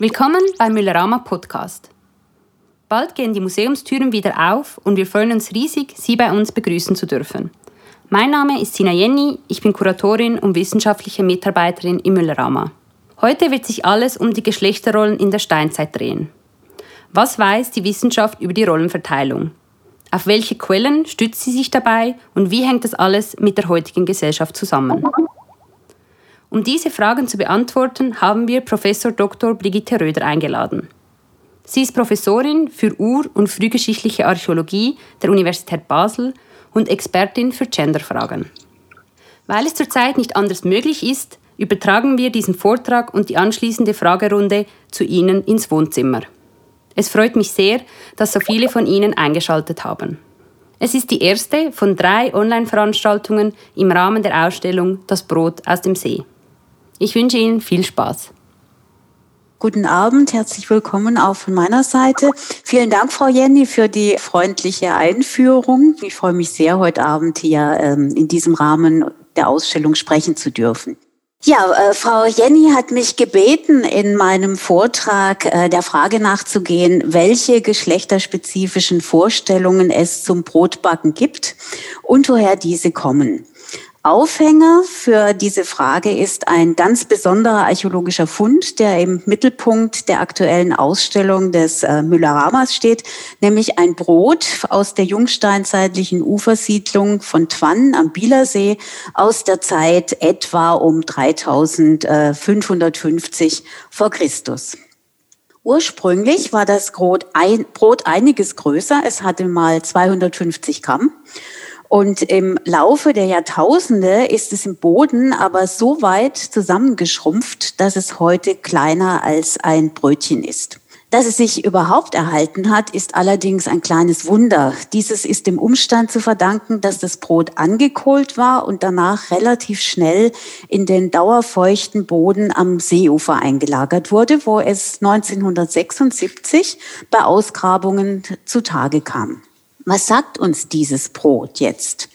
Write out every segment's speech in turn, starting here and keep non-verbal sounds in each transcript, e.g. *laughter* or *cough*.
Willkommen beim Müllerama Podcast. Bald gehen die Museumstüren wieder auf und wir freuen uns riesig, Sie bei uns begrüßen zu dürfen. Mein Name ist Sina Jenny, ich bin Kuratorin und wissenschaftliche Mitarbeiterin im Müllerama. Heute wird sich alles um die Geschlechterrollen in der Steinzeit drehen. Was weiß die Wissenschaft über die Rollenverteilung? Auf welche Quellen stützt sie sich dabei und wie hängt das alles mit der heutigen Gesellschaft zusammen? Um diese Fragen zu beantworten, haben wir Professor Dr. Brigitte Röder eingeladen. Sie ist Professorin für Ur- und frühgeschichtliche Archäologie der Universität Basel und Expertin für Genderfragen. Weil es zurzeit nicht anders möglich ist, übertragen wir diesen Vortrag und die anschließende Fragerunde zu Ihnen ins Wohnzimmer. Es freut mich sehr, dass so viele von Ihnen eingeschaltet haben. Es ist die erste von drei Online-Veranstaltungen im Rahmen der Ausstellung Das Brot aus dem See. Ich wünsche Ihnen viel Spaß. Guten Abend, herzlich willkommen auch von meiner Seite. Vielen Dank, Frau Jenny, für die freundliche Einführung. Ich freue mich sehr, heute Abend hier ähm, in diesem Rahmen der Ausstellung sprechen zu dürfen. Ja, äh, Frau Jenny hat mich gebeten, in meinem Vortrag äh, der Frage nachzugehen, welche geschlechterspezifischen Vorstellungen es zum Brotbacken gibt und woher diese kommen. Aufhänger für diese Frage ist ein ganz besonderer archäologischer Fund, der im Mittelpunkt der aktuellen Ausstellung des äh, Müller-Ramas steht, nämlich ein Brot aus der jungsteinzeitlichen Ufersiedlung von Twann am Bielersee aus der Zeit etwa um 3550 vor Christus. Ursprünglich war das Brot, ein, Brot einiges größer. Es hatte mal 250 Gramm. Und im Laufe der Jahrtausende ist es im Boden aber so weit zusammengeschrumpft, dass es heute kleiner als ein Brötchen ist. Dass es sich überhaupt erhalten hat, ist allerdings ein kleines Wunder. Dieses ist dem Umstand zu verdanken, dass das Brot angekohlt war und danach relativ schnell in den dauerfeuchten Boden am Seeufer eingelagert wurde, wo es 1976 bei Ausgrabungen zutage kam. Was sagt uns dieses Brot jetzt?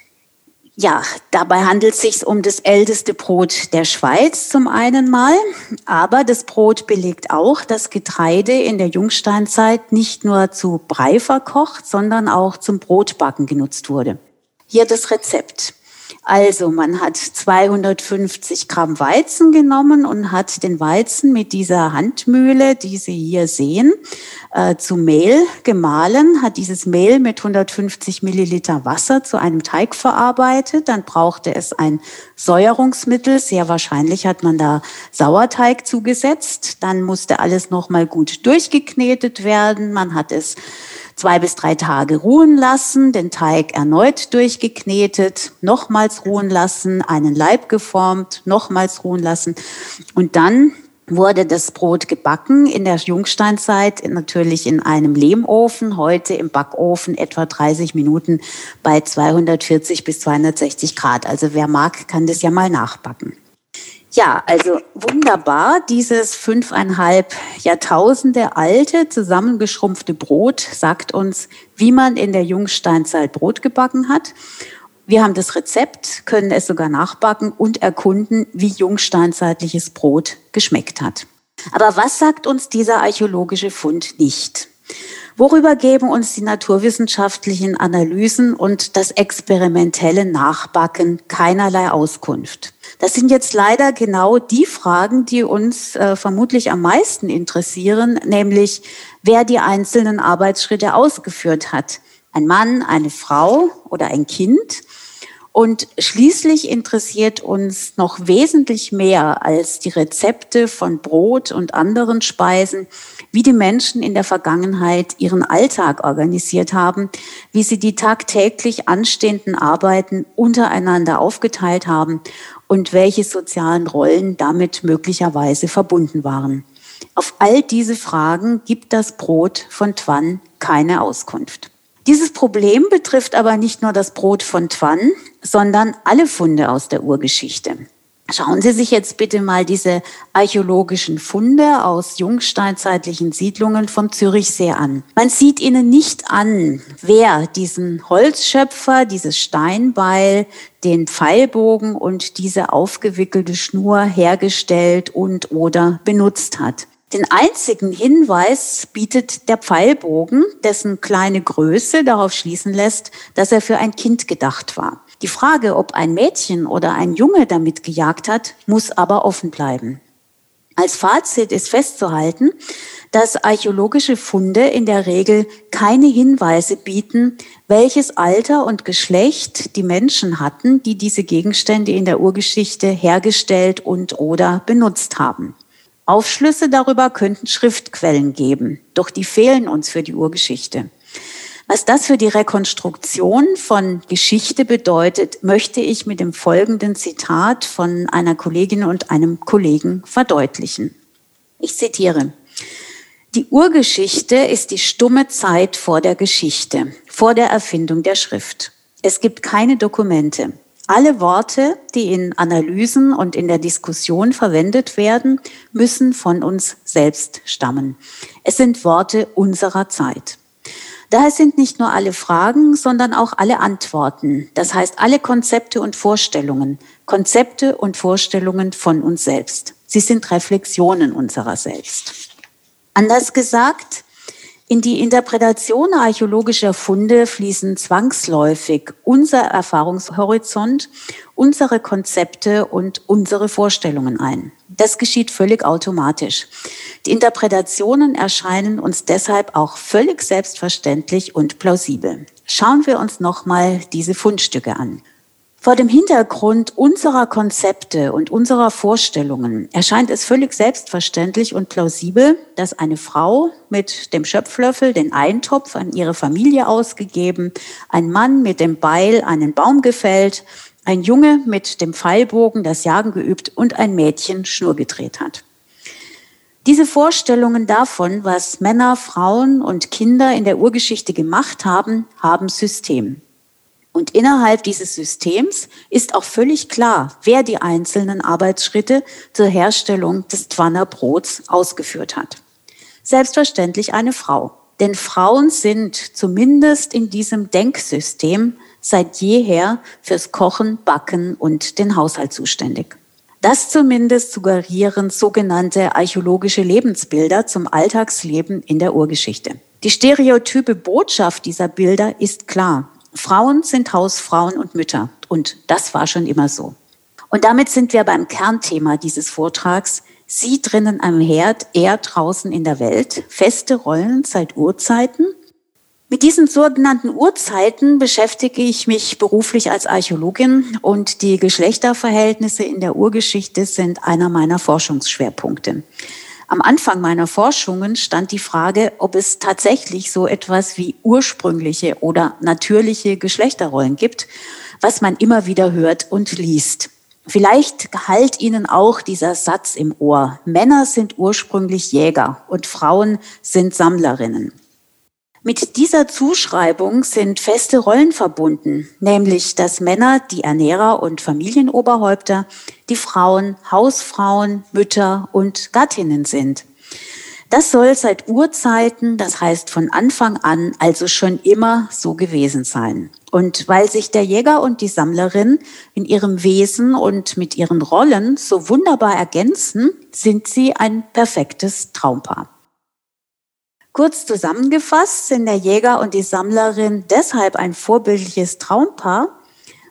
Ja, dabei handelt es sich um das älteste Brot der Schweiz zum einen mal, aber das Brot belegt auch, dass Getreide in der Jungsteinzeit nicht nur zu Brei verkocht, sondern auch zum Brotbacken genutzt wurde. Hier das Rezept. Also man hat 250 Gramm Weizen genommen und hat den Weizen mit dieser Handmühle, die Sie hier sehen, äh, zu Mehl gemahlen, hat dieses Mehl mit 150 Milliliter Wasser zu einem Teig verarbeitet. Dann brauchte es ein Säuerungsmittel. Sehr wahrscheinlich hat man da Sauerteig zugesetzt. Dann musste alles nochmal gut durchgeknetet werden. Man hat es zwei bis drei Tage ruhen lassen, den Teig erneut durchgeknetet, nochmals ruhen lassen, einen Leib geformt, nochmals ruhen lassen und dann wurde das Brot gebacken in der Jungsteinzeit natürlich in einem Lehmofen, heute im Backofen etwa 30 Minuten bei 240 bis 260 Grad. Also wer mag, kann das ja mal nachbacken. Ja, also wunderbar. Dieses fünfeinhalb Jahrtausende alte, zusammengeschrumpfte Brot sagt uns, wie man in der Jungsteinzeit Brot gebacken hat. Wir haben das Rezept, können es sogar nachbacken und erkunden, wie jungsteinzeitliches Brot geschmeckt hat. Aber was sagt uns dieser archäologische Fund nicht? Worüber geben uns die naturwissenschaftlichen Analysen und das experimentelle Nachbacken keinerlei Auskunft? Das sind jetzt leider genau die Fragen, die uns äh, vermutlich am meisten interessieren, nämlich wer die einzelnen Arbeitsschritte ausgeführt hat. Ein Mann, eine Frau oder ein Kind? Und schließlich interessiert uns noch wesentlich mehr als die Rezepte von Brot und anderen Speisen, wie die Menschen in der Vergangenheit ihren Alltag organisiert haben, wie sie die tagtäglich anstehenden Arbeiten untereinander aufgeteilt haben und welche sozialen Rollen damit möglicherweise verbunden waren. Auf all diese Fragen gibt das Brot von Twan keine Auskunft. Dieses Problem betrifft aber nicht nur das Brot von Twann, sondern alle Funde aus der Urgeschichte. Schauen Sie sich jetzt bitte mal diese archäologischen Funde aus jungsteinzeitlichen Siedlungen vom Zürichsee an. Man sieht ihnen nicht an, wer diesen Holzschöpfer, dieses Steinbeil, den Pfeilbogen und diese aufgewickelte Schnur hergestellt und oder benutzt hat. Den einzigen Hinweis bietet der Pfeilbogen, dessen kleine Größe darauf schließen lässt, dass er für ein Kind gedacht war. Die Frage, ob ein Mädchen oder ein Junge damit gejagt hat, muss aber offen bleiben. Als Fazit ist festzuhalten, dass archäologische Funde in der Regel keine Hinweise bieten, welches Alter und Geschlecht die Menschen hatten, die diese Gegenstände in der Urgeschichte hergestellt und oder benutzt haben. Aufschlüsse darüber könnten Schriftquellen geben, doch die fehlen uns für die Urgeschichte. Was das für die Rekonstruktion von Geschichte bedeutet, möchte ich mit dem folgenden Zitat von einer Kollegin und einem Kollegen verdeutlichen. Ich zitiere. Die Urgeschichte ist die stumme Zeit vor der Geschichte, vor der Erfindung der Schrift. Es gibt keine Dokumente. Alle Worte, die in Analysen und in der Diskussion verwendet werden, müssen von uns selbst stammen. Es sind Worte unserer Zeit. Daher sind nicht nur alle Fragen, sondern auch alle Antworten. Das heißt, alle Konzepte und Vorstellungen. Konzepte und Vorstellungen von uns selbst. Sie sind Reflexionen unserer selbst. Anders gesagt, in die Interpretation archäologischer Funde fließen zwangsläufig unser Erfahrungshorizont, unsere Konzepte und unsere Vorstellungen ein. Das geschieht völlig automatisch. Die Interpretationen erscheinen uns deshalb auch völlig selbstverständlich und plausibel. Schauen wir uns nochmal diese Fundstücke an. Vor dem Hintergrund unserer Konzepte und unserer Vorstellungen erscheint es völlig selbstverständlich und plausibel, dass eine Frau mit dem Schöpflöffel den Eintopf an ihre Familie ausgegeben, ein Mann mit dem Beil einen Baum gefällt, ein Junge mit dem Pfeilbogen das Jagen geübt und ein Mädchen Schnur gedreht hat. Diese Vorstellungen davon, was Männer, Frauen und Kinder in der Urgeschichte gemacht haben, haben System. Und innerhalb dieses Systems ist auch völlig klar, wer die einzelnen Arbeitsschritte zur Herstellung des Twanner Brots ausgeführt hat. Selbstverständlich eine Frau. Denn Frauen sind zumindest in diesem Denksystem seit jeher fürs Kochen, Backen und den Haushalt zuständig. Das zumindest suggerieren sogenannte archäologische Lebensbilder zum Alltagsleben in der Urgeschichte. Die stereotype Botschaft dieser Bilder ist klar. Frauen sind Hausfrauen und Mütter. Und das war schon immer so. Und damit sind wir beim Kernthema dieses Vortrags. Sie drinnen am Herd, er draußen in der Welt. Feste Rollen seit Urzeiten. Mit diesen sogenannten Urzeiten beschäftige ich mich beruflich als Archäologin und die Geschlechterverhältnisse in der Urgeschichte sind einer meiner Forschungsschwerpunkte. Am Anfang meiner Forschungen stand die Frage, ob es tatsächlich so etwas wie ursprüngliche oder natürliche Geschlechterrollen gibt, was man immer wieder hört und liest. Vielleicht halt Ihnen auch dieser Satz im Ohr. Männer sind ursprünglich Jäger und Frauen sind Sammlerinnen. Mit dieser Zuschreibung sind feste Rollen verbunden, nämlich dass Männer die Ernährer und Familienoberhäupter, die Frauen Hausfrauen, Mütter und Gattinnen sind. Das soll seit Urzeiten, das heißt von Anfang an, also schon immer so gewesen sein. Und weil sich der Jäger und die Sammlerin in ihrem Wesen und mit ihren Rollen so wunderbar ergänzen, sind sie ein perfektes Traumpaar. Kurz zusammengefasst sind der Jäger und die Sammlerin deshalb ein vorbildliches Traumpaar,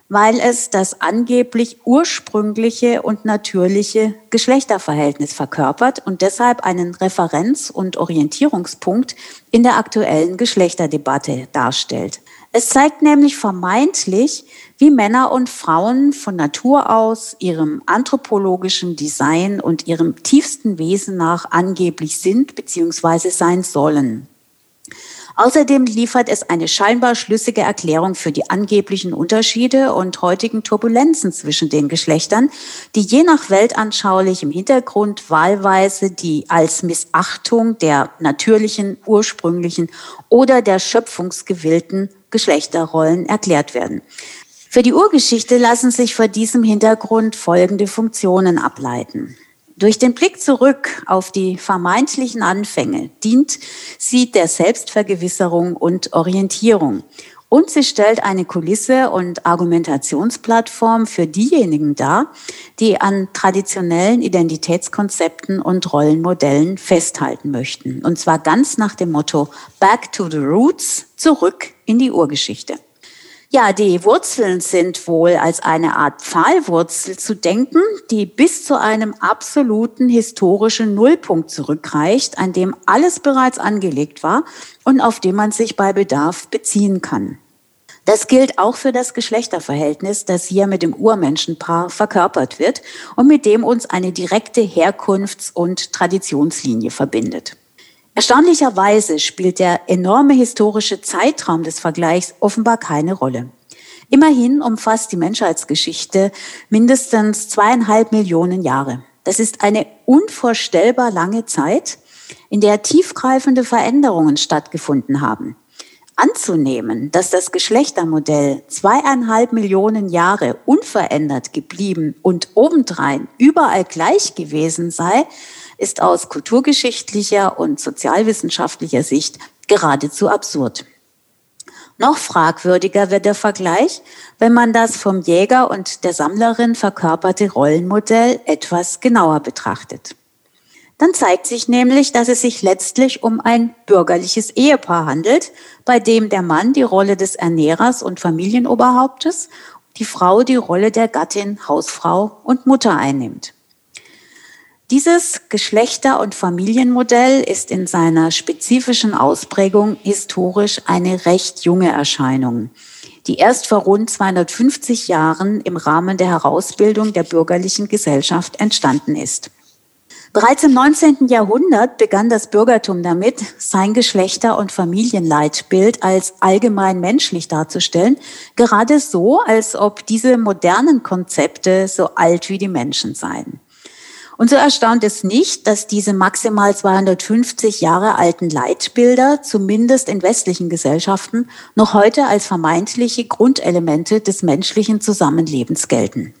weil es das angeblich ursprüngliche und natürliche Geschlechterverhältnis verkörpert und deshalb einen Referenz- und Orientierungspunkt in der aktuellen Geschlechterdebatte darstellt. Es zeigt nämlich vermeintlich, wie Männer und Frauen von Natur aus ihrem anthropologischen Design und ihrem tiefsten Wesen nach angeblich sind bzw. sein sollen. Außerdem liefert es eine scheinbar schlüssige Erklärung für die angeblichen Unterschiede und heutigen Turbulenzen zwischen den Geschlechtern, die je nach weltanschaulichem Hintergrund wahlweise die als Missachtung der natürlichen, ursprünglichen oder der schöpfungsgewillten Geschlechterrollen erklärt werden. Für die Urgeschichte lassen sich vor diesem Hintergrund folgende Funktionen ableiten. Durch den Blick zurück auf die vermeintlichen Anfänge dient sie der Selbstvergewisserung und Orientierung. und sie stellt eine Kulisse und Argumentationsplattform für diejenigen dar, die an traditionellen Identitätskonzepten und Rollenmodellen festhalten möchten. Und zwar ganz nach dem Motto Back to the Roots, zurück in die Urgeschichte. Ja, die Wurzeln sind wohl als eine Art Pfahlwurzel zu denken, die bis zu einem absoluten historischen Nullpunkt zurückreicht, an dem alles bereits angelegt war und auf dem man sich bei Bedarf beziehen kann. Das gilt auch für das Geschlechterverhältnis, das hier mit dem Urmenschenpaar verkörpert wird und mit dem uns eine direkte Herkunfts- und Traditionslinie verbindet. Erstaunlicherweise spielt der enorme historische Zeitraum des Vergleichs offenbar keine Rolle. Immerhin umfasst die Menschheitsgeschichte mindestens zweieinhalb Millionen Jahre. Das ist eine unvorstellbar lange Zeit, in der tiefgreifende Veränderungen stattgefunden haben. Anzunehmen, dass das Geschlechtermodell zweieinhalb Millionen Jahre unverändert geblieben und obendrein überall gleich gewesen sei, ist aus kulturgeschichtlicher und sozialwissenschaftlicher Sicht geradezu absurd. Noch fragwürdiger wird der Vergleich, wenn man das vom Jäger und der Sammlerin verkörperte Rollenmodell etwas genauer betrachtet. Dann zeigt sich nämlich, dass es sich letztlich um ein bürgerliches Ehepaar handelt, bei dem der Mann die Rolle des Ernährers und Familienoberhauptes, die Frau die Rolle der Gattin, Hausfrau und Mutter einnimmt. Dieses Geschlechter- und Familienmodell ist in seiner spezifischen Ausprägung historisch eine recht junge Erscheinung, die erst vor rund 250 Jahren im Rahmen der Herausbildung der bürgerlichen Gesellschaft entstanden ist. Bereits im 19. Jahrhundert begann das Bürgertum damit, sein Geschlechter- und Familienleitbild als allgemein menschlich darzustellen, gerade so, als ob diese modernen Konzepte so alt wie die Menschen seien. Und so erstaunt es nicht, dass diese maximal 250 Jahre alten Leitbilder, zumindest in westlichen Gesellschaften, noch heute als vermeintliche Grundelemente des menschlichen Zusammenlebens gelten.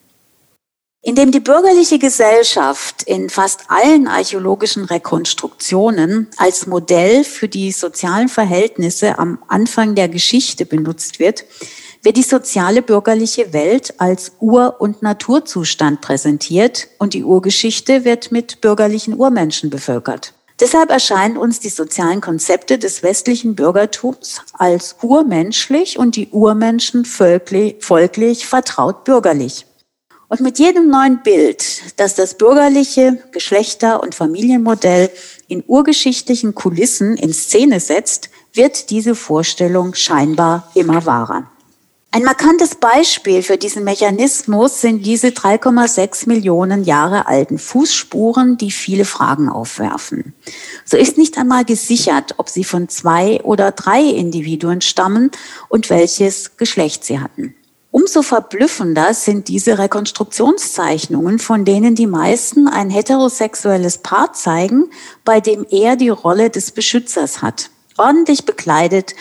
Indem die bürgerliche Gesellschaft in fast allen archäologischen Rekonstruktionen als Modell für die sozialen Verhältnisse am Anfang der Geschichte benutzt wird, wird die soziale bürgerliche Welt als Ur- und Naturzustand präsentiert und die Urgeschichte wird mit bürgerlichen Urmenschen bevölkert. Deshalb erscheinen uns die sozialen Konzepte des westlichen Bürgertums als urmenschlich und die Urmenschen folglich, folglich vertraut bürgerlich. Und mit jedem neuen Bild, das das bürgerliche Geschlechter- und Familienmodell in urgeschichtlichen Kulissen in Szene setzt, wird diese Vorstellung scheinbar immer wahrer. Ein markantes Beispiel für diesen Mechanismus sind diese 3,6 Millionen Jahre alten Fußspuren, die viele Fragen aufwerfen. So ist nicht einmal gesichert, ob sie von zwei oder drei Individuen stammen und welches Geschlecht sie hatten. Umso verblüffender sind diese Rekonstruktionszeichnungen, von denen die meisten ein heterosexuelles Paar zeigen, bei dem er die Rolle des Beschützers hat ordentlich bekleidet,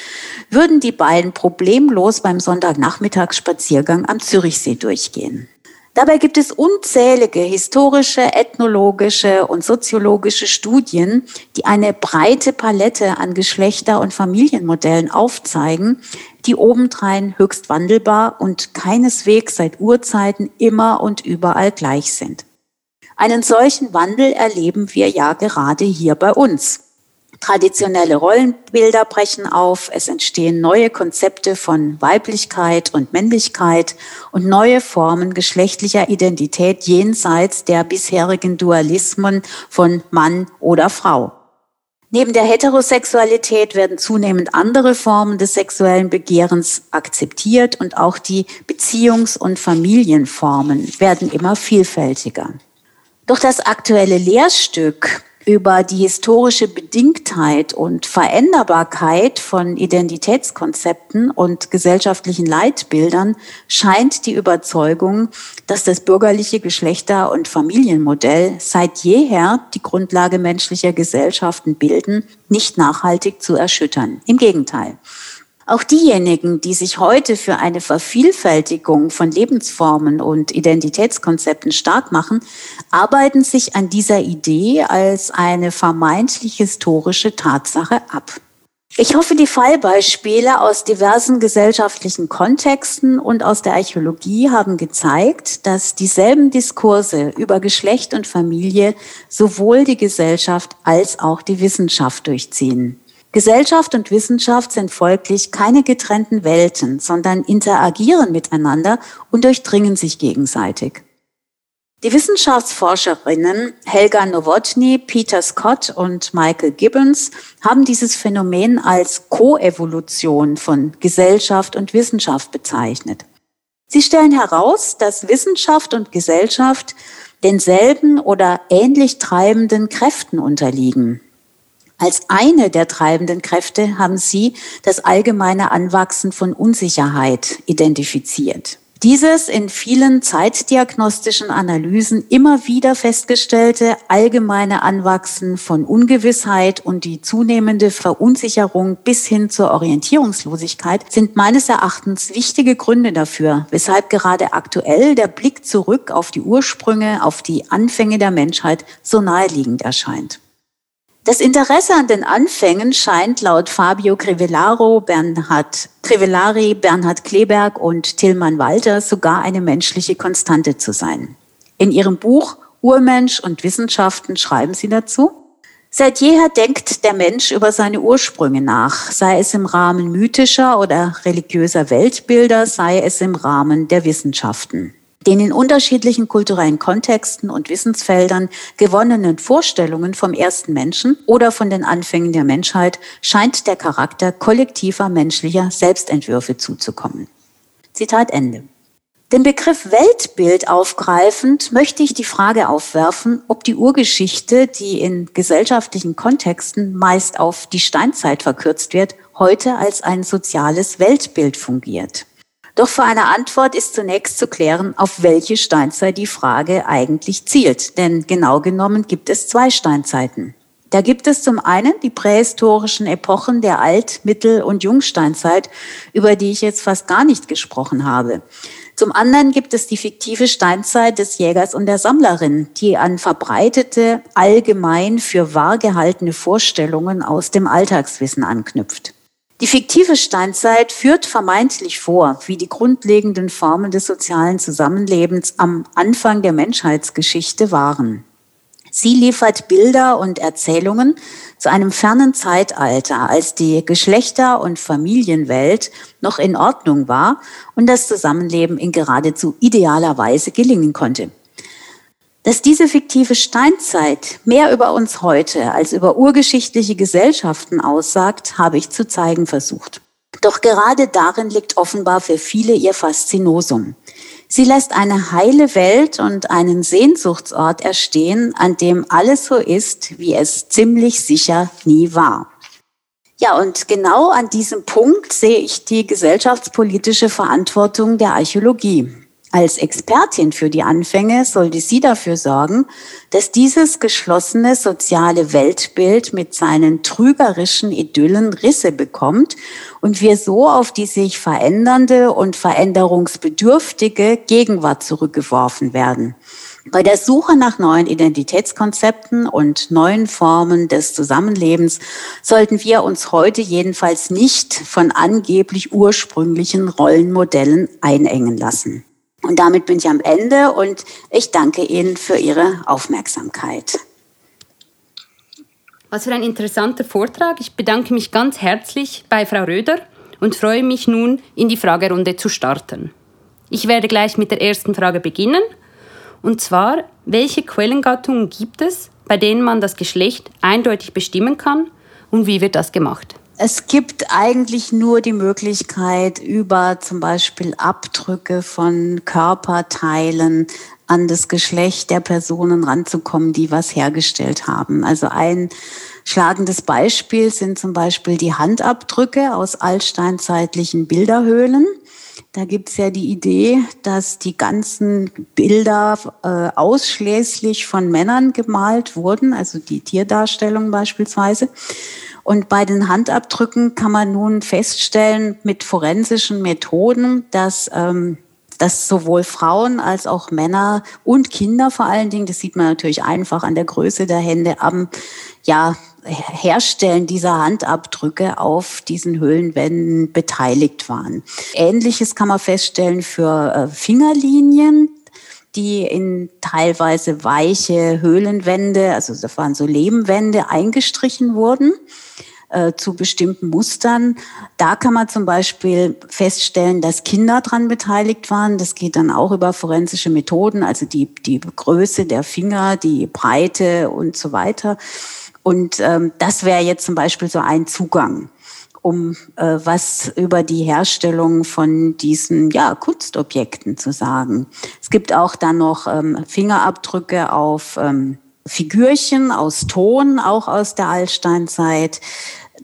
würden die beiden problemlos beim Sonntagnachmittagsspaziergang am Zürichsee durchgehen. Dabei gibt es unzählige historische, ethnologische und soziologische Studien, die eine breite Palette an Geschlechter- und Familienmodellen aufzeigen, die obendrein höchst wandelbar und keineswegs seit Urzeiten immer und überall gleich sind. Einen solchen Wandel erleben wir ja gerade hier bei uns. Traditionelle Rollenbilder brechen auf, es entstehen neue Konzepte von Weiblichkeit und Männlichkeit und neue Formen geschlechtlicher Identität jenseits der bisherigen Dualismen von Mann oder Frau. Neben der Heterosexualität werden zunehmend andere Formen des sexuellen Begehrens akzeptiert und auch die Beziehungs- und Familienformen werden immer vielfältiger. Doch das aktuelle Lehrstück über die historische Bedingtheit und Veränderbarkeit von Identitätskonzepten und gesellschaftlichen Leitbildern scheint die Überzeugung, dass das bürgerliche Geschlechter- und Familienmodell seit jeher die Grundlage menschlicher Gesellschaften bilden, nicht nachhaltig zu erschüttern. Im Gegenteil. Auch diejenigen, die sich heute für eine Vervielfältigung von Lebensformen und Identitätskonzepten stark machen, arbeiten sich an dieser Idee als eine vermeintlich historische Tatsache ab. Ich hoffe, die Fallbeispiele aus diversen gesellschaftlichen Kontexten und aus der Archäologie haben gezeigt, dass dieselben Diskurse über Geschlecht und Familie sowohl die Gesellschaft als auch die Wissenschaft durchziehen. Gesellschaft und Wissenschaft sind folglich keine getrennten Welten, sondern interagieren miteinander und durchdringen sich gegenseitig. Die Wissenschaftsforscherinnen Helga Nowotny, Peter Scott und Michael Gibbons haben dieses Phänomen als Koevolution von Gesellschaft und Wissenschaft bezeichnet. Sie stellen heraus, dass Wissenschaft und Gesellschaft denselben oder ähnlich treibenden Kräften unterliegen. Als eine der treibenden Kräfte haben sie das allgemeine Anwachsen von Unsicherheit identifiziert. Dieses in vielen zeitdiagnostischen Analysen immer wieder festgestellte allgemeine Anwachsen von Ungewissheit und die zunehmende Verunsicherung bis hin zur Orientierungslosigkeit sind meines Erachtens wichtige Gründe dafür, weshalb gerade aktuell der Blick zurück auf die Ursprünge, auf die Anfänge der Menschheit so naheliegend erscheint. Das Interesse an den Anfängen scheint laut Fabio Crivellaro, Bernhard Crivellari, Bernhard Kleberg und Tillmann Walter sogar eine menschliche Konstante zu sein. In ihrem Buch Urmensch und Wissenschaften schreiben sie dazu, Seit jeher denkt der Mensch über seine Ursprünge nach, sei es im Rahmen mythischer oder religiöser Weltbilder, sei es im Rahmen der Wissenschaften den in unterschiedlichen kulturellen Kontexten und Wissensfeldern gewonnenen Vorstellungen vom ersten Menschen oder von den Anfängen der Menschheit scheint der Charakter kollektiver menschlicher Selbstentwürfe zuzukommen. Zitat Ende. Den Begriff Weltbild aufgreifend möchte ich die Frage aufwerfen, ob die Urgeschichte, die in gesellschaftlichen Kontexten meist auf die Steinzeit verkürzt wird, heute als ein soziales Weltbild fungiert. Doch für eine Antwort ist zunächst zu klären, auf welche Steinzeit die Frage eigentlich zielt. Denn genau genommen gibt es zwei Steinzeiten. Da gibt es zum einen die prähistorischen Epochen der Alt-, Mittel- und Jungsteinzeit, über die ich jetzt fast gar nicht gesprochen habe. Zum anderen gibt es die fiktive Steinzeit des Jägers und der Sammlerin, die an verbreitete, allgemein für wahr gehaltene Vorstellungen aus dem Alltagswissen anknüpft. Die fiktive Steinzeit führt vermeintlich vor, wie die grundlegenden Formen des sozialen Zusammenlebens am Anfang der Menschheitsgeschichte waren. Sie liefert Bilder und Erzählungen zu einem fernen Zeitalter, als die Geschlechter- und Familienwelt noch in Ordnung war und das Zusammenleben in geradezu idealer Weise gelingen konnte. Dass diese fiktive Steinzeit mehr über uns heute als über urgeschichtliche Gesellschaften aussagt, habe ich zu zeigen versucht. Doch gerade darin liegt offenbar für viele ihr Faszinosum. Sie lässt eine heile Welt und einen Sehnsuchtsort erstehen, an dem alles so ist, wie es ziemlich sicher nie war. Ja, und genau an diesem Punkt sehe ich die gesellschaftspolitische Verantwortung der Archäologie. Als Expertin für die Anfänge sollte sie dafür sorgen, dass dieses geschlossene soziale Weltbild mit seinen trügerischen Idyllen Risse bekommt und wir so auf die sich verändernde und veränderungsbedürftige Gegenwart zurückgeworfen werden. Bei der Suche nach neuen Identitätskonzepten und neuen Formen des Zusammenlebens sollten wir uns heute jedenfalls nicht von angeblich ursprünglichen Rollenmodellen einengen lassen. Und damit bin ich am Ende und ich danke Ihnen für Ihre Aufmerksamkeit. Was für ein interessanter Vortrag. Ich bedanke mich ganz herzlich bei Frau Röder und freue mich nun, in die Fragerunde zu starten. Ich werde gleich mit der ersten Frage beginnen. Und zwar, welche Quellengattungen gibt es, bei denen man das Geschlecht eindeutig bestimmen kann und wie wird das gemacht? Es gibt eigentlich nur die Möglichkeit, über zum Beispiel Abdrücke von Körperteilen an das Geschlecht der Personen ranzukommen, die was hergestellt haben. Also ein schlagendes Beispiel sind zum Beispiel die Handabdrücke aus altsteinzeitlichen Bilderhöhlen. Da gibt's ja die Idee, dass die ganzen Bilder äh, ausschließlich von Männern gemalt wurden, also die Tierdarstellung beispielsweise. Und bei den Handabdrücken kann man nun feststellen mit forensischen Methoden, dass ähm, dass sowohl Frauen als auch Männer und Kinder vor allen Dingen, das sieht man natürlich einfach an der Größe der Hände, am ja Herstellen dieser Handabdrücke auf diesen Höhlenwänden beteiligt waren. Ähnliches kann man feststellen für äh, Fingerlinien die in teilweise weiche Höhlenwände, also das waren so Lehmwände, eingestrichen wurden äh, zu bestimmten Mustern. Da kann man zum Beispiel feststellen, dass Kinder dran beteiligt waren. Das geht dann auch über forensische Methoden, also die, die Größe der Finger, die Breite und so weiter. Und ähm, das wäre jetzt zum Beispiel so ein Zugang um äh, was über die Herstellung von diesen ja, Kunstobjekten zu sagen. Es gibt auch dann noch ähm, Fingerabdrücke auf ähm, Figürchen aus Ton, auch aus der Altsteinzeit.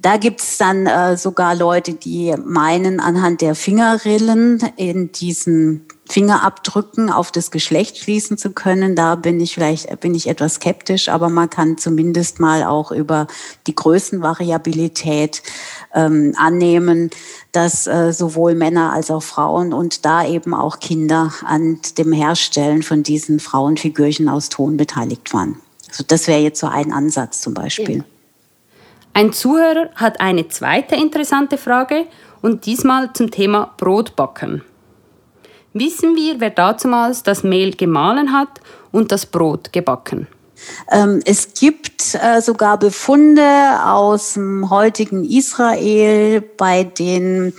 Da gibt's dann äh, sogar Leute, die meinen, anhand der Fingerrillen in diesen Fingerabdrücken auf das Geschlecht schließen zu können. Da bin ich vielleicht bin ich etwas skeptisch, aber man kann zumindest mal auch über die Größenvariabilität ähm, annehmen, dass äh, sowohl Männer als auch Frauen und da eben auch Kinder an dem Herstellen von diesen Frauenfigürchen aus Ton beteiligt waren. Also das wäre jetzt so ein Ansatz zum Beispiel. Ein Zuhörer hat eine zweite interessante Frage und diesmal zum Thema Brotbacken. Wissen wir, wer dazumals das Mehl gemahlen hat und das Brot gebacken? Ähm, es gibt äh, sogar Befunde aus dem heutigen Israel, bei denen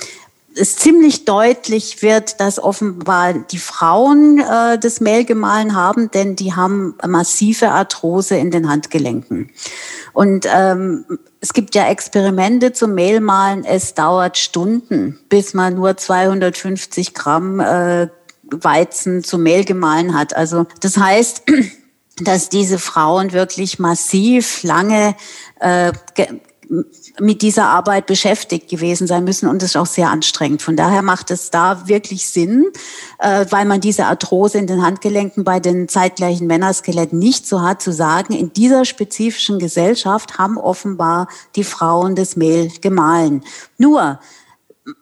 es ziemlich deutlich wird, dass offenbar die Frauen äh, das Mehl gemahlen haben, denn die haben massive Arthrose in den Handgelenken. Und ähm, es gibt ja Experimente zum Mehlmahlen. Es dauert Stunden, bis man nur 250 Gramm äh, Weizen zu Mehl gemahlen hat. Also das heißt, *clears throat* dass diese Frauen wirklich massiv lange äh, mit dieser Arbeit beschäftigt gewesen sein müssen und es ist auch sehr anstrengend. Von daher macht es da wirklich Sinn, äh, weil man diese Arthrose in den Handgelenken bei den zeitgleichen Männerskeletten nicht so hat, zu sagen, in dieser spezifischen Gesellschaft haben offenbar die Frauen das Mehl gemahlen. Nur,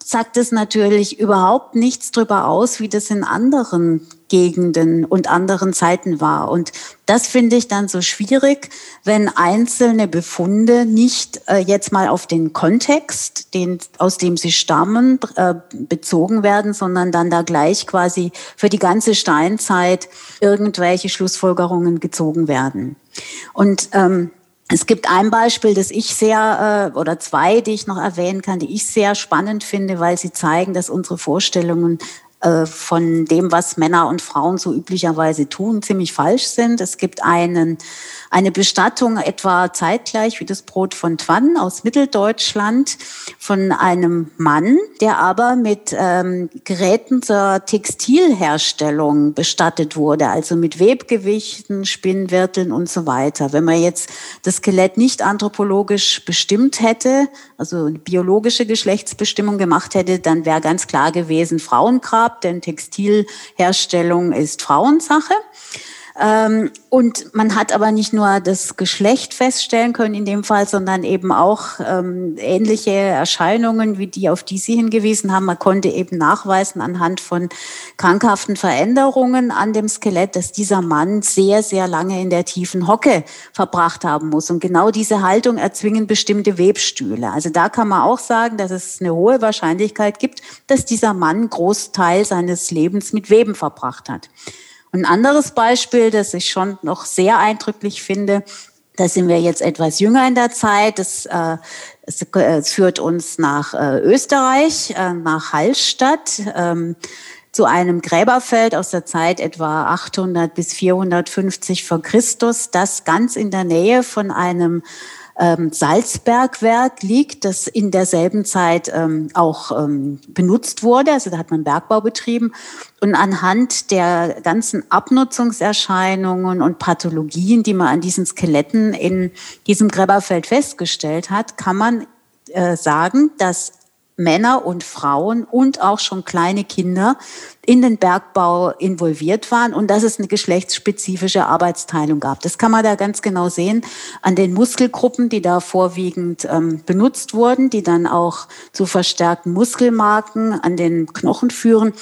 sagt es natürlich überhaupt nichts darüber aus, wie das in anderen Gegenden und anderen Zeiten war. Und das finde ich dann so schwierig, wenn einzelne Befunde nicht äh, jetzt mal auf den Kontext, den, aus dem sie stammen, äh, bezogen werden, sondern dann da gleich quasi für die ganze Steinzeit irgendwelche Schlussfolgerungen gezogen werden. Und ähm, es gibt ein Beispiel, das ich sehr, äh, oder zwei, die ich noch erwähnen kann, die ich sehr spannend finde, weil sie zeigen, dass unsere Vorstellungen von dem, was Männer und Frauen so üblicherweise tun, ziemlich falsch sind. Es gibt einen, eine Bestattung etwa zeitgleich wie das Brot von Twann aus Mitteldeutschland von einem Mann, der aber mit ähm, Geräten zur Textilherstellung bestattet wurde, also mit Webgewichten, Spinnwirteln und so weiter. Wenn man jetzt das Skelett nicht anthropologisch bestimmt hätte, also biologische Geschlechtsbestimmung gemacht hätte, dann wäre ganz klar gewesen Frauengrab gab, denn Textilherstellung ist Frauensache. Ähm, und man hat aber nicht nur das Geschlecht feststellen können in dem Fall, sondern eben auch ähm, ähnliche Erscheinungen, wie die, auf die Sie hingewiesen haben. Man konnte eben nachweisen anhand von krankhaften Veränderungen an dem Skelett, dass dieser Mann sehr, sehr lange in der tiefen Hocke verbracht haben muss. Und genau diese Haltung erzwingen bestimmte Webstühle. Also da kann man auch sagen, dass es eine hohe Wahrscheinlichkeit gibt, dass dieser Mann Großteil seines Lebens mit Weben verbracht hat. Ein anderes Beispiel, das ich schon noch sehr eindrücklich finde, da sind wir jetzt etwas jünger in der Zeit. Das, äh, es, äh, führt uns nach äh, Österreich, äh, nach Hallstatt, ähm, zu einem Gräberfeld aus der Zeit etwa 800 bis 450 vor Christus, das ganz in der Nähe von einem ähm, Salzbergwerk liegt, das in derselben Zeit ähm, auch ähm, benutzt wurde. Also da hat man Bergbau betrieben. Und anhand der ganzen Abnutzungserscheinungen und Pathologien, die man an diesen Skeletten in diesem Gräberfeld festgestellt hat, kann man äh, sagen, dass Männer und Frauen und auch schon kleine Kinder in den Bergbau involviert waren und dass es eine geschlechtsspezifische Arbeitsteilung gab. Das kann man da ganz genau sehen an den Muskelgruppen, die da vorwiegend ähm, benutzt wurden, die dann auch zu verstärkten Muskelmarken an den Knochen führen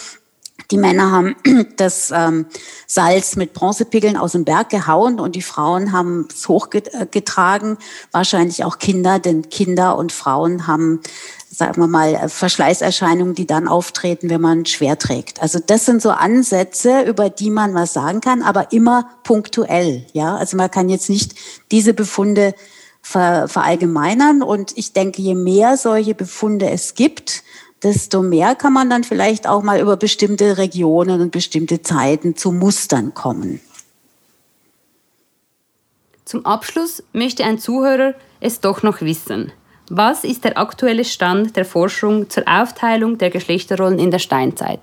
Die Männer haben *clears throat* das ähm, Salz mit Bronzepickeln aus dem Berg gehauen und die Frauen haben es hochgetragen, wahrscheinlich auch Kinder, denn Kinder und Frauen haben, sagen wir mal, Verschleißerscheinungen, die dann auftreten, wenn man schwer trägt. Also das sind so Ansätze, über die man was sagen kann, aber immer punktuell. Ja, also man kann jetzt nicht diese Befunde verallgemeinern und ich denke, je mehr solche Befunde es gibt, desto mehr kann man dann vielleicht auch mal über bestimmte Regionen und bestimmte Zeiten zu Mustern kommen. Zum Abschluss möchte ein Zuhörer es doch noch wissen. Was ist der aktuelle Stand der Forschung zur Aufteilung der Geschlechterrollen in der Steinzeit?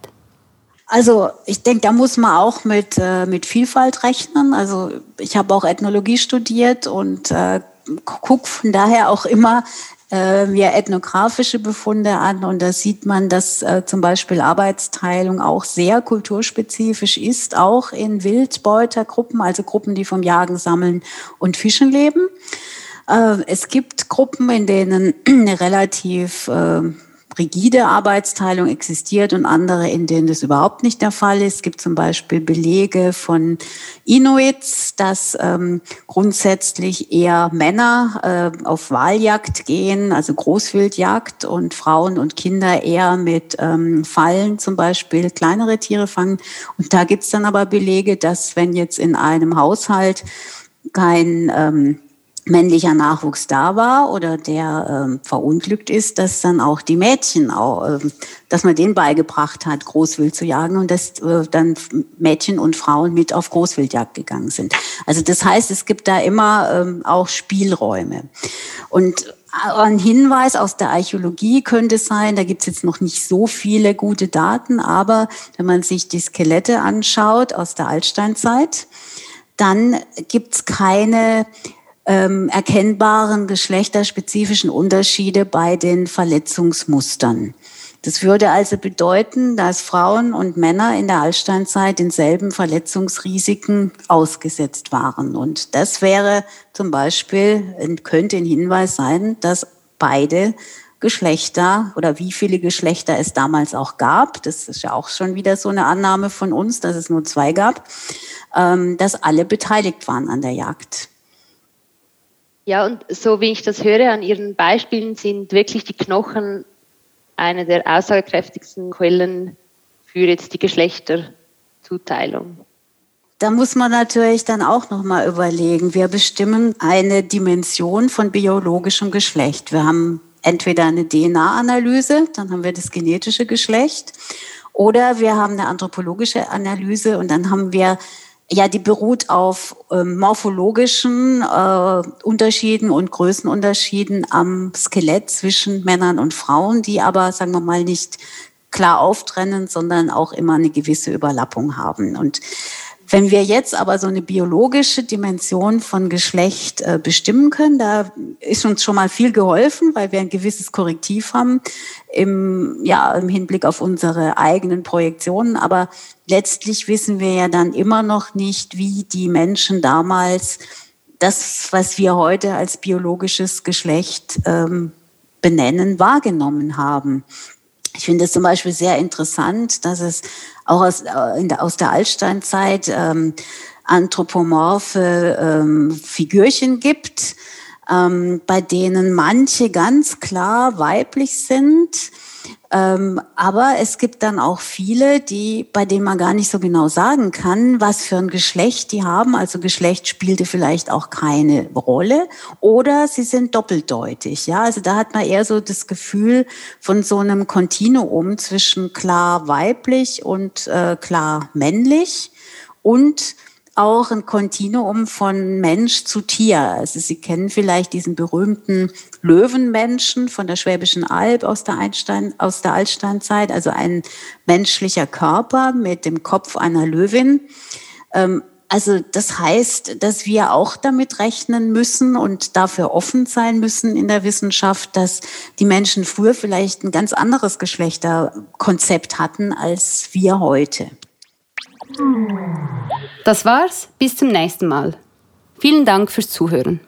Also ich denke, da muss man auch mit, äh, mit Vielfalt rechnen. Also ich habe auch Ethnologie studiert und äh, gucke von daher auch immer äh, mir ethnografische Befunde an und da sieht man, dass äh, zum Beispiel Arbeitsteilung auch sehr kulturspezifisch ist, auch in Wildbeutergruppen, also Gruppen, die vom Jagen, Sammeln und Fischen leben. Äh, es gibt Gruppen, in denen *clears throat* eine relativ äh, rigide Arbeitsteilung existiert und andere, in denen das überhaupt nicht der Fall ist. Es gibt zum Beispiel Belege von Inuits, dass ähm, grundsätzlich eher Männer äh, auf Wahljagd gehen, also Großwildjagd und Frauen und Kinder eher mit ähm, Fallen zum Beispiel kleinere Tiere fangen. Und da gibt's dann aber Belege, dass wenn jetzt in einem Haushalt kein ähm, männlicher Nachwuchs da war oder der ähm, verunglückt ist, dass dann auch die Mädchen, auch, ähm, dass man denen beigebracht hat, Großwild zu jagen und dass äh, dann Mädchen und Frauen mit auf Großwildjagd gegangen sind. Also das heißt, es gibt da immer ähm, auch Spielräume. Und ein Hinweis aus der Archäologie könnte sein, da gibt es jetzt noch nicht so viele gute Daten, aber wenn man sich die Skelette anschaut aus der Altsteinzeit, dann gibt es keine ähm, erkennbaren geschlechterspezifischen Unterschiede bei den Verletzungsmustern. Das würde also bedeuten, dass Frauen und Männer in der Altsteinzeit denselben Verletzungsrisiken ausgesetzt waren. Und das wäre zum Beispiel, könnte ein Hinweis sein, dass beide Geschlechter oder wie viele Geschlechter es damals auch gab, das ist ja auch schon wieder so eine Annahme von uns, dass es nur zwei gab, ähm, dass alle beteiligt waren an der Jagd. Ja, und so wie ich das höre an Ihren Beispielen, sind wirklich die Knochen eine der aussagekräftigsten Quellen für jetzt die Geschlechterzuteilung. Da muss man natürlich dann auch noch mal überlegen. Wir bestimmen eine Dimension von biologischem Geschlecht. Wir haben entweder eine DNA-Analyse, dann haben wir das genetische Geschlecht, oder wir haben eine anthropologische Analyse und dann haben wir ja, die beruht auf äh, morphologischen äh, Unterschieden und Größenunterschieden am Skelett zwischen Männern und Frauen, die aber, sagen wir mal, nicht klar auftrennen, sondern auch immer eine gewisse Überlappung haben. Und wenn wir jetzt aber so eine biologische Dimension von Geschlecht äh, bestimmen können, da ist uns schon mal viel geholfen, weil wir ein gewisses Korrektiv haben im, ja, im Hinblick auf unsere eigenen Projektionen. Aber letztlich wissen wir ja dann immer noch nicht, wie die Menschen damals das, was wir heute als biologisches Geschlecht ähm, benennen, wahrgenommen haben. Ich finde es zum Beispiel sehr interessant, dass es auch aus, äh, der, aus der Altsteinzeit ähm, anthropomorphe ähm, Figürchen gibt, ähm, bei denen manche ganz klar weiblich sind ähm, aber es gibt dann auch viele, die, bei denen man gar nicht so genau sagen kann, was für ein Geschlecht die haben. Also Geschlecht spielte vielleicht auch keine Rolle oder sie sind doppeldeutig. Ja, also da hat man eher so das Gefühl von so einem Kontinuum zwischen klar weiblich und äh, klar männlich und auch ein Kontinuum von Mensch zu Tier. Also Sie kennen vielleicht diesen berühmten Löwenmenschen von der Schwäbischen Alb aus der, Einstein, aus der Altsteinzeit, also ein menschlicher Körper mit dem Kopf einer Löwin. Ähm, also das heißt, dass wir auch damit rechnen müssen und dafür offen sein müssen in der Wissenschaft, dass die Menschen früher vielleicht ein ganz anderes Geschlechterkonzept hatten als wir heute. Das war's, bis zum nächsten Mal. Vielen Dank fürs Zuhören.